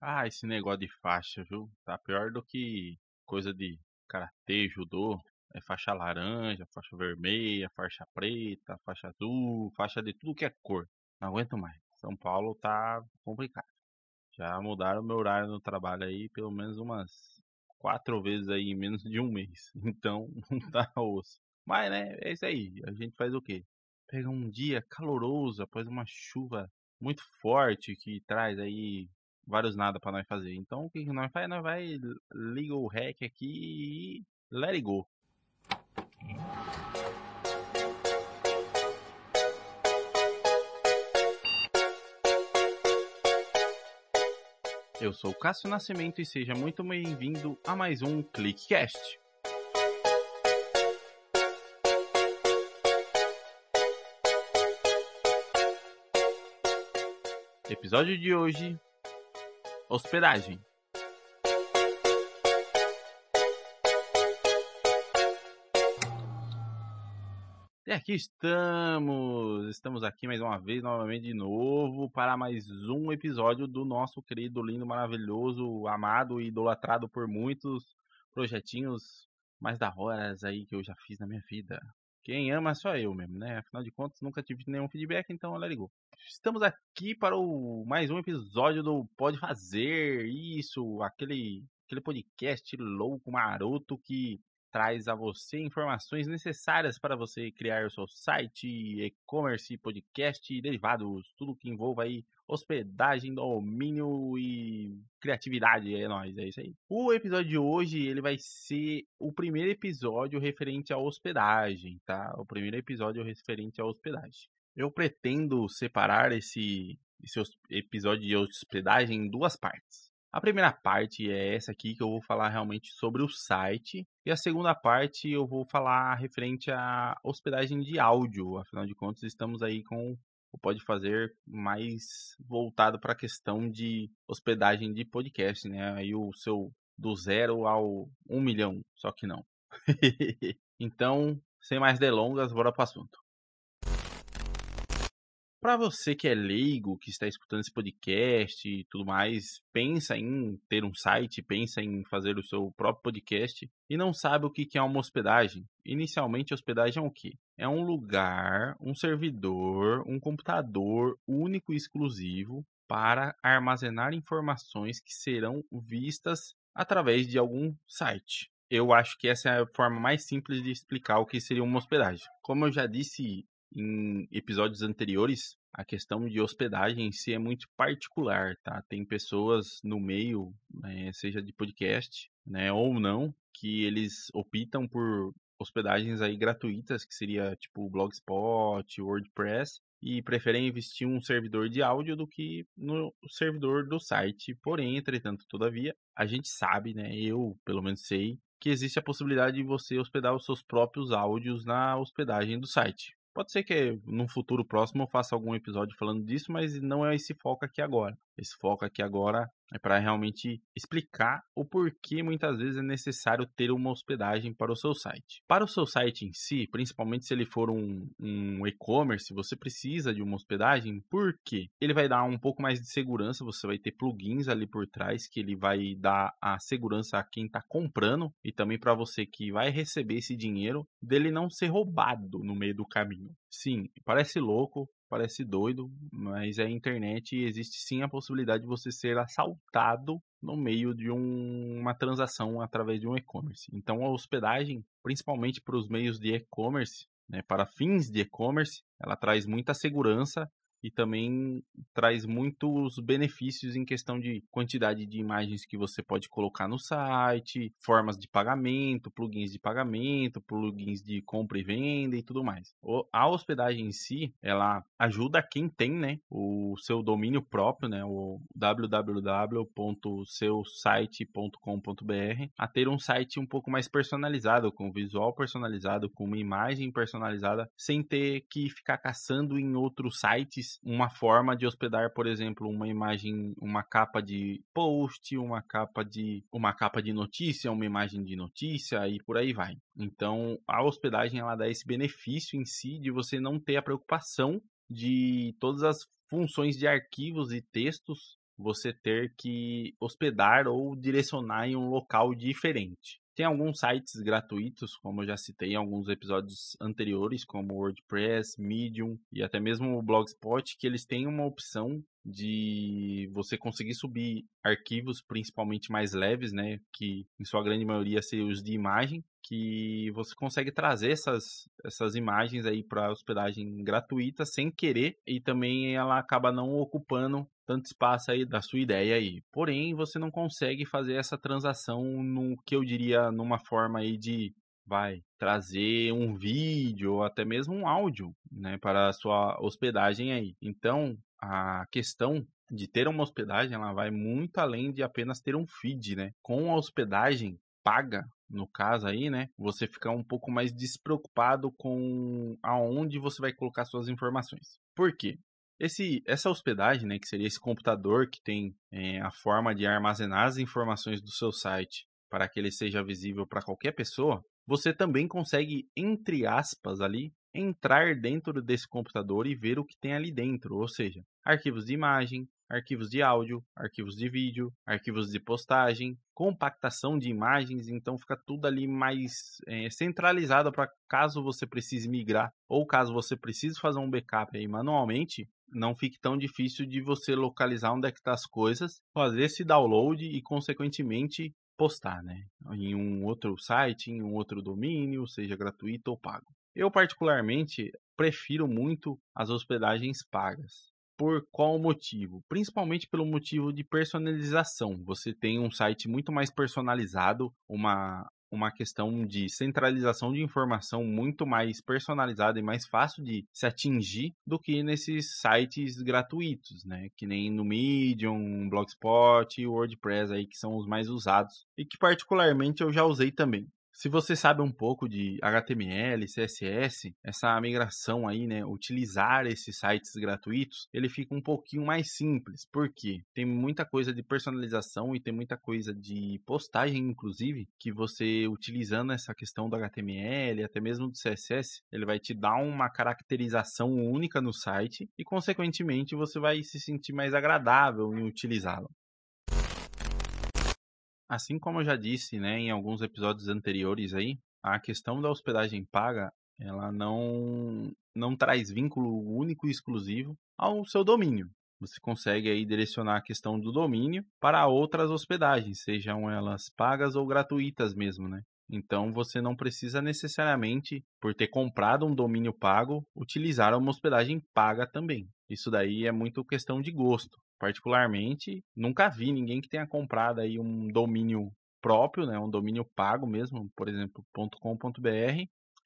Ah, esse negócio de faixa, viu? Tá pior do que coisa de karatê, judô. É faixa laranja, faixa vermelha, faixa preta, faixa azul, faixa de tudo que é cor. Não aguento mais. São Paulo tá complicado. Já mudaram meu horário no trabalho aí pelo menos umas quatro vezes aí em menos de um mês. Então não tá osso. Mas né, é isso aí. A gente faz o quê? Pega um dia caloroso após uma chuva muito forte que traz aí vários nada para nós fazer. Então o que, nós faz? Nós vai liga o rec aqui e let it go. Eu sou Cássio Nascimento e seja muito bem-vindo a mais um ClickCast. Episódio de hoje: Hospedagem. E aqui estamos, estamos aqui mais uma vez, novamente de novo, para mais um episódio do nosso querido, lindo, maravilhoso, amado e idolatrado por muitos projetinhos mais da horas aí que eu já fiz na minha vida. Quem ama só eu mesmo, né? Afinal de contas, nunca tive nenhum feedback, então ela ligou. Estamos aqui para o mais um episódio do Pode Fazer Isso, aquele, aquele podcast louco, maroto que traz a você informações necessárias para você criar o seu site, e-commerce, podcast e derivados, tudo que envolva aí hospedagem, domínio e criatividade, é nóis, é isso aí. O episódio de hoje, ele vai ser o primeiro episódio referente à hospedagem, tá? O primeiro episódio referente à hospedagem. Eu pretendo separar esse, esse episódio de hospedagem em duas partes. A primeira parte é essa aqui que eu vou falar realmente sobre o site e a segunda parte eu vou falar referente à hospedagem de áudio. Afinal de contas, estamos aí com Pode Fazer mais voltado para a questão de hospedagem de podcast, né? Aí o seu do zero ao um milhão, só que não. então, sem mais delongas, bora para o assunto. Para você que é leigo, que está escutando esse podcast e tudo mais, pensa em ter um site, pensa em fazer o seu próprio podcast e não sabe o que é uma hospedagem. Inicialmente, hospedagem é o quê? É um lugar, um servidor, um computador único e exclusivo para armazenar informações que serão vistas através de algum site. Eu acho que essa é a forma mais simples de explicar o que seria uma hospedagem. Como eu já disse em episódios anteriores, a questão de hospedagem em si é muito particular, tá? Tem pessoas no meio, né, seja de podcast, né, ou não, que eles optam por hospedagens aí gratuitas, que seria tipo Blogspot, WordPress, e preferem investir um servidor de áudio do que no servidor do site. Porém, entretanto, todavia, a gente sabe, né, eu pelo menos sei, que existe a possibilidade de você hospedar os seus próprios áudios na hospedagem do site. Pode ser que num futuro próximo eu faça algum episódio falando disso, mas não é esse foco aqui agora. Esse foco aqui agora é para realmente explicar o porquê muitas vezes é necessário ter uma hospedagem para o seu site. Para o seu site em si, principalmente se ele for um, um e-commerce, você precisa de uma hospedagem, porque ele vai dar um pouco mais de segurança, você vai ter plugins ali por trás que ele vai dar a segurança a quem está comprando e também para você que vai receber esse dinheiro dele não ser roubado no meio do caminho. Sim, parece louco, parece doido, mas é internet e existe sim a possibilidade de você ser assaltado no meio de um, uma transação através de um e-commerce. Então a hospedagem, principalmente para os meios de e-commerce, né, para fins de e-commerce, ela traz muita segurança e também traz muitos benefícios em questão de quantidade de imagens que você pode colocar no site, formas de pagamento, plugins de pagamento, plugins de compra e venda e tudo mais. A hospedagem em si, ela ajuda quem tem, né, o seu domínio próprio, né, o www.seusite.com.br, a ter um site um pouco mais personalizado, com visual personalizado, com uma imagem personalizada, sem ter que ficar caçando em outros sites uma forma de hospedar, por exemplo, uma imagem, uma capa de post, uma capa de uma capa de notícia, uma imagem de notícia e por aí vai. Então, a hospedagem ela dá esse benefício em si de você não ter a preocupação de todas as funções de arquivos e textos você ter que hospedar ou direcionar em um local diferente. Tem alguns sites gratuitos, como eu já citei em alguns episódios anteriores, como WordPress, Medium e até mesmo o Blogspot, que eles têm uma opção de você conseguir subir arquivos, principalmente mais leves, né, que em sua grande maioria seriam os de imagem, que você consegue trazer essas, essas imagens aí para hospedagem gratuita sem querer e também ela acaba não ocupando tanto espaço aí da sua ideia aí. Porém, você não consegue fazer essa transação no que eu diria numa forma aí de vai trazer um vídeo ou até mesmo um áudio, né, para a sua hospedagem aí. Então, a questão de ter uma hospedagem, ela vai muito além de apenas ter um feed, né? Com a hospedagem paga, no caso aí, né? Você fica um pouco mais despreocupado com aonde você vai colocar suas informações. Por quê? Esse, essa hospedagem, né, que seria esse computador que tem é, a forma de armazenar as informações do seu site para que ele seja visível para qualquer pessoa, você também consegue, entre aspas, ali, entrar dentro desse computador e ver o que tem ali dentro, ou seja, arquivos de imagem, arquivos de áudio, arquivos de vídeo, arquivos de postagem, compactação de imagens, então fica tudo ali mais é, centralizado para caso você precise migrar ou caso você precise fazer um backup aí manualmente, não fique tão difícil de você localizar onde é que tá as coisas, fazer esse download e consequentemente postar, né, em um outro site, em um outro domínio, seja gratuito ou pago. Eu particularmente prefiro muito as hospedagens pagas. Por qual motivo? Principalmente pelo motivo de personalização. Você tem um site muito mais personalizado, uma, uma questão de centralização de informação muito mais personalizada e mais fácil de se atingir do que nesses sites gratuitos, né? Que nem no Medium, Blogspot e WordPress aí que são os mais usados e que particularmente eu já usei também. Se você sabe um pouco de HTML, CSS, essa migração aí, né, utilizar esses sites gratuitos, ele fica um pouquinho mais simples. Por quê? Tem muita coisa de personalização e tem muita coisa de postagem, inclusive, que você utilizando essa questão do HTML, até mesmo do CSS, ele vai te dar uma caracterização única no site e, consequentemente, você vai se sentir mais agradável em utilizá-lo. Assim como eu já disse, né, em alguns episódios anteriores aí, a questão da hospedagem paga, ela não não traz vínculo único e exclusivo ao seu domínio. Você consegue aí direcionar a questão do domínio para outras hospedagens, sejam elas pagas ou gratuitas mesmo, né? Então você não precisa necessariamente, por ter comprado um domínio pago, utilizar uma hospedagem paga também. Isso daí é muito questão de gosto particularmente, nunca vi ninguém que tenha comprado aí um domínio próprio, né, um domínio pago mesmo, por exemplo, .com.br,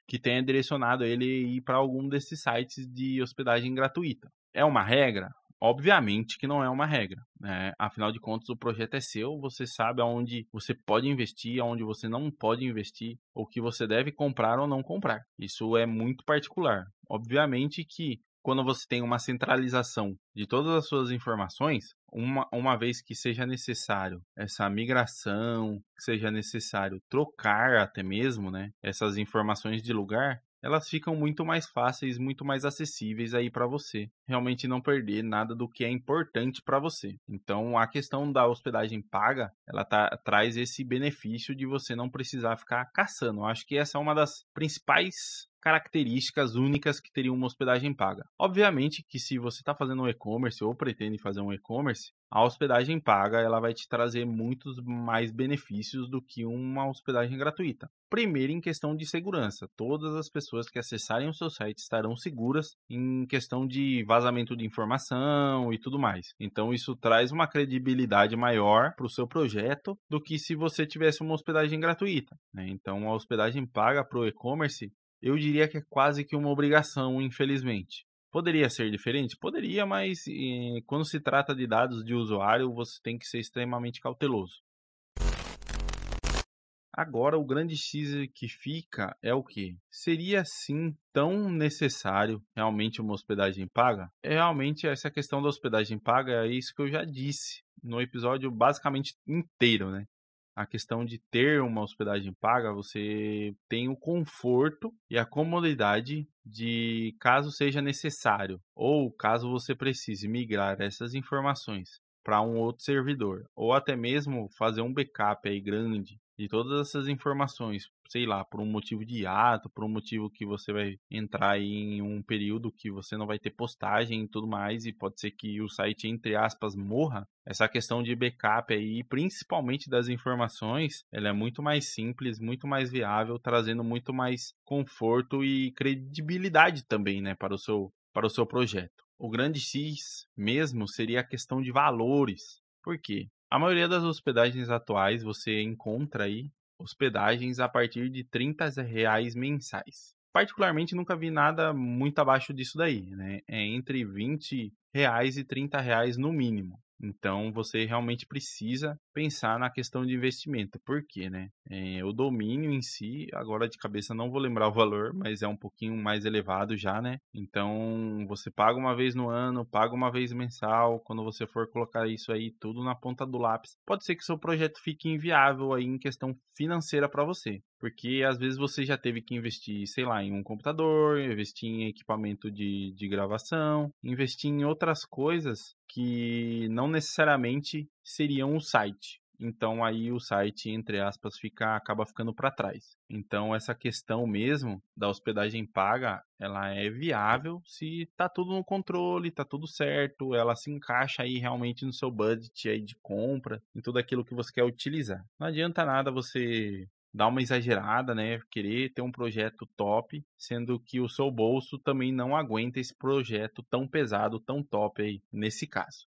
que tenha direcionado ele ir para algum desses sites de hospedagem gratuita. É uma regra? Obviamente que não é uma regra, né? Afinal de contas, o projeto é seu, você sabe aonde você pode investir, aonde você não pode investir, o que você deve comprar ou não comprar. Isso é muito particular. Obviamente que quando você tem uma centralização de todas as suas informações, uma, uma vez que seja necessário essa migração, que seja necessário trocar até mesmo, né, essas informações de lugar, elas ficam muito mais fáceis, muito mais acessíveis aí para você. Realmente não perder nada do que é importante para você. Então, a questão da hospedagem paga, ela tá, traz esse benefício de você não precisar ficar caçando. Acho que essa é uma das principais características únicas que teriam uma hospedagem paga. Obviamente que se você está fazendo um e-commerce ou pretende fazer um e-commerce, a hospedagem paga ela vai te trazer muitos mais benefícios do que uma hospedagem gratuita. Primeiro, em questão de segurança, todas as pessoas que acessarem o seu site estarão seguras em questão de vazamento de informação e tudo mais. Então, isso traz uma credibilidade maior para o seu projeto do que se você tivesse uma hospedagem gratuita. Né? Então, a hospedagem paga para o e-commerce eu diria que é quase que uma obrigação, infelizmente. Poderia ser diferente? Poderia, mas eh, quando se trata de dados de usuário, você tem que ser extremamente cauteloso. Agora, o grande X que fica é o que? Seria sim tão necessário realmente uma hospedagem paga? É realmente essa questão da hospedagem paga, é isso que eu já disse no episódio basicamente inteiro, né? A questão de ter uma hospedagem paga, você tem o conforto e a comodidade de caso seja necessário ou caso você precise migrar essas informações para um outro servidor, ou até mesmo fazer um backup aí grande de todas essas informações, sei lá, por um motivo de ato, por um motivo que você vai entrar em um período que você não vai ter postagem e tudo mais, e pode ser que o site, entre aspas, morra, essa questão de backup aí, principalmente das informações, ela é muito mais simples, muito mais viável, trazendo muito mais conforto e credibilidade também, né, para o seu, para o seu projeto. O grande X mesmo seria a questão de valores. Por quê? A maioria das hospedagens atuais você encontra aí hospedagens a partir de 30 reais mensais. Particularmente nunca vi nada muito abaixo disso daí, né? É entre 20 reais e 30 reais no mínimo. Então você realmente precisa pensar na questão de investimento. Por quê, né? É, o domínio em si, agora de cabeça não vou lembrar o valor, mas é um pouquinho mais elevado já, né? Então você paga uma vez no ano, paga uma vez mensal. Quando você for colocar isso aí tudo na ponta do lápis, pode ser que seu projeto fique inviável aí em questão financeira para você. Porque às vezes você já teve que investir, sei lá, em um computador, investir em equipamento de, de gravação, investir em outras coisas que não necessariamente seriam o site. Então aí o site, entre aspas, fica, acaba ficando para trás. Então essa questão mesmo da hospedagem paga, ela é viável se tá tudo no controle, tá tudo certo, ela se encaixa aí realmente no seu budget aí de compra, em tudo aquilo que você quer utilizar. Não adianta nada você dar uma exagerada, né? Querer ter um projeto top, sendo que o seu bolso também não aguenta esse projeto tão pesado, tão top aí, nesse caso.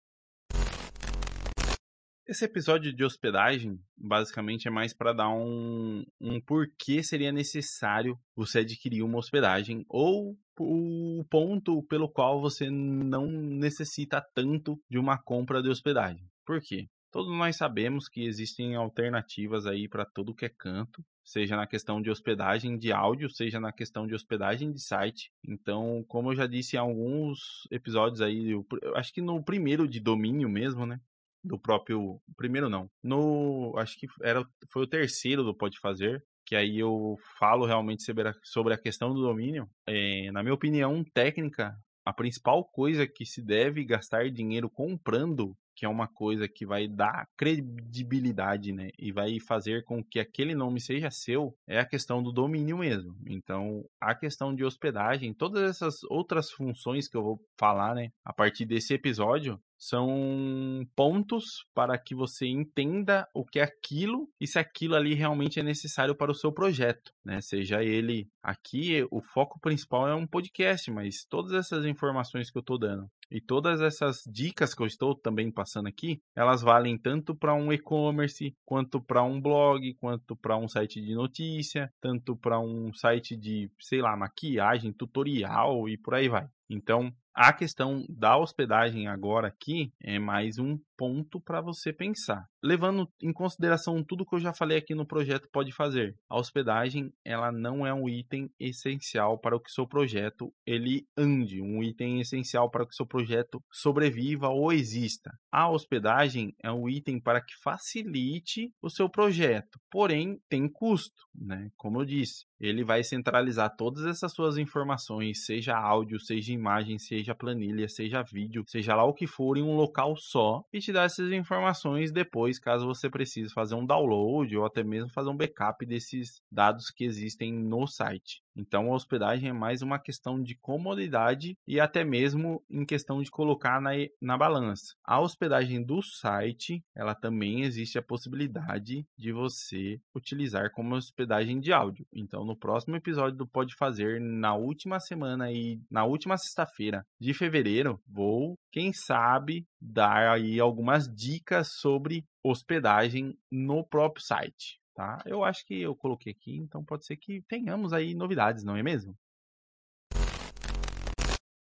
Esse episódio de hospedagem, basicamente, é mais para dar um, um porquê seria necessário você adquirir uma hospedagem ou o ponto pelo qual você não necessita tanto de uma compra de hospedagem. Por quê? Todos nós sabemos que existem alternativas aí para tudo que é canto, seja na questão de hospedagem de áudio, seja na questão de hospedagem de site. Então, como eu já disse em alguns episódios aí, acho que no primeiro de domínio mesmo, né? Do próprio. Primeiro não. No. Acho que era, foi o terceiro do Pode Fazer. Que aí eu falo realmente sobre a, sobre a questão do domínio. É, na minha opinião técnica, a principal coisa que se deve gastar dinheiro comprando que é uma coisa que vai dar credibilidade, né? E vai fazer com que aquele nome seja seu, é a questão do domínio mesmo. Então, a questão de hospedagem, todas essas outras funções que eu vou falar, né, a partir desse episódio, são pontos para que você entenda o que é aquilo e se aquilo ali realmente é necessário para o seu projeto, né? Seja ele aqui, o foco principal é um podcast, mas todas essas informações que eu estou dando e todas essas dicas que eu estou também passando aqui, elas valem tanto para um e-commerce, quanto para um blog, quanto para um site de notícia, tanto para um site de, sei lá, maquiagem, tutorial e por aí vai. Então, a questão da hospedagem agora aqui é mais um ponto para você pensar. Levando em consideração tudo que eu já falei aqui no projeto Pode Fazer, a hospedagem ela não é um item essencial para o que seu projeto ele ande, um item essencial para que seu projeto sobreviva ou exista. A hospedagem é um item para que facilite o seu projeto, porém tem custo, né? Como eu disse, ele vai centralizar todas essas suas informações, seja áudio, seja imagem, seja planilha, seja vídeo, seja lá o que for, em um local só e te dar essas informações depois, caso você precise fazer um download ou até mesmo fazer um backup desses dados que existem no site. Então, a hospedagem é mais uma questão de comodidade e até mesmo em questão de colocar na, na balança. A hospedagem do site, ela também existe a possibilidade de você utilizar como hospedagem de áudio. Então, no próximo episódio do Pode Fazer, na última semana e na última sexta-feira de fevereiro, vou, quem sabe, dar aí algumas dicas sobre hospedagem no próprio site tá? Eu acho que eu coloquei aqui, então pode ser que tenhamos aí novidades, não é mesmo?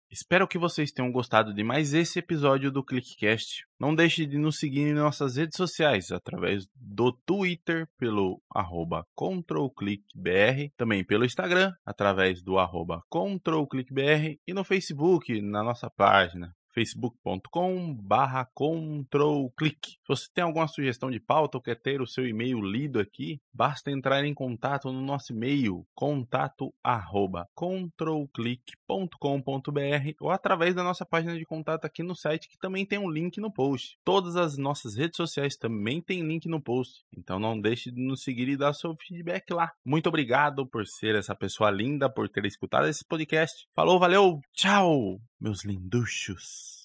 Espero que vocês tenham gostado de mais esse episódio do ClickCast. Não deixe de nos seguir em nossas redes sociais, através do Twitter, pelo arroba ControlClickBR, também pelo Instagram, através do arroba ControlClickBR, e no Facebook, na nossa página, facebook.com barra controlclick. Se você tem alguma sugestão de pauta ou quer ter o seu e-mail lido aqui, basta entrar em contato no nosso e-mail contato arroba controlclick.com.br ou através da nossa página de contato aqui no site que também tem um link no post. Todas as nossas redes sociais também tem link no post, então não deixe de nos seguir e dar seu feedback lá. Muito obrigado por ser essa pessoa linda, por ter escutado esse podcast. Falou, valeu, tchau, meus linduchos.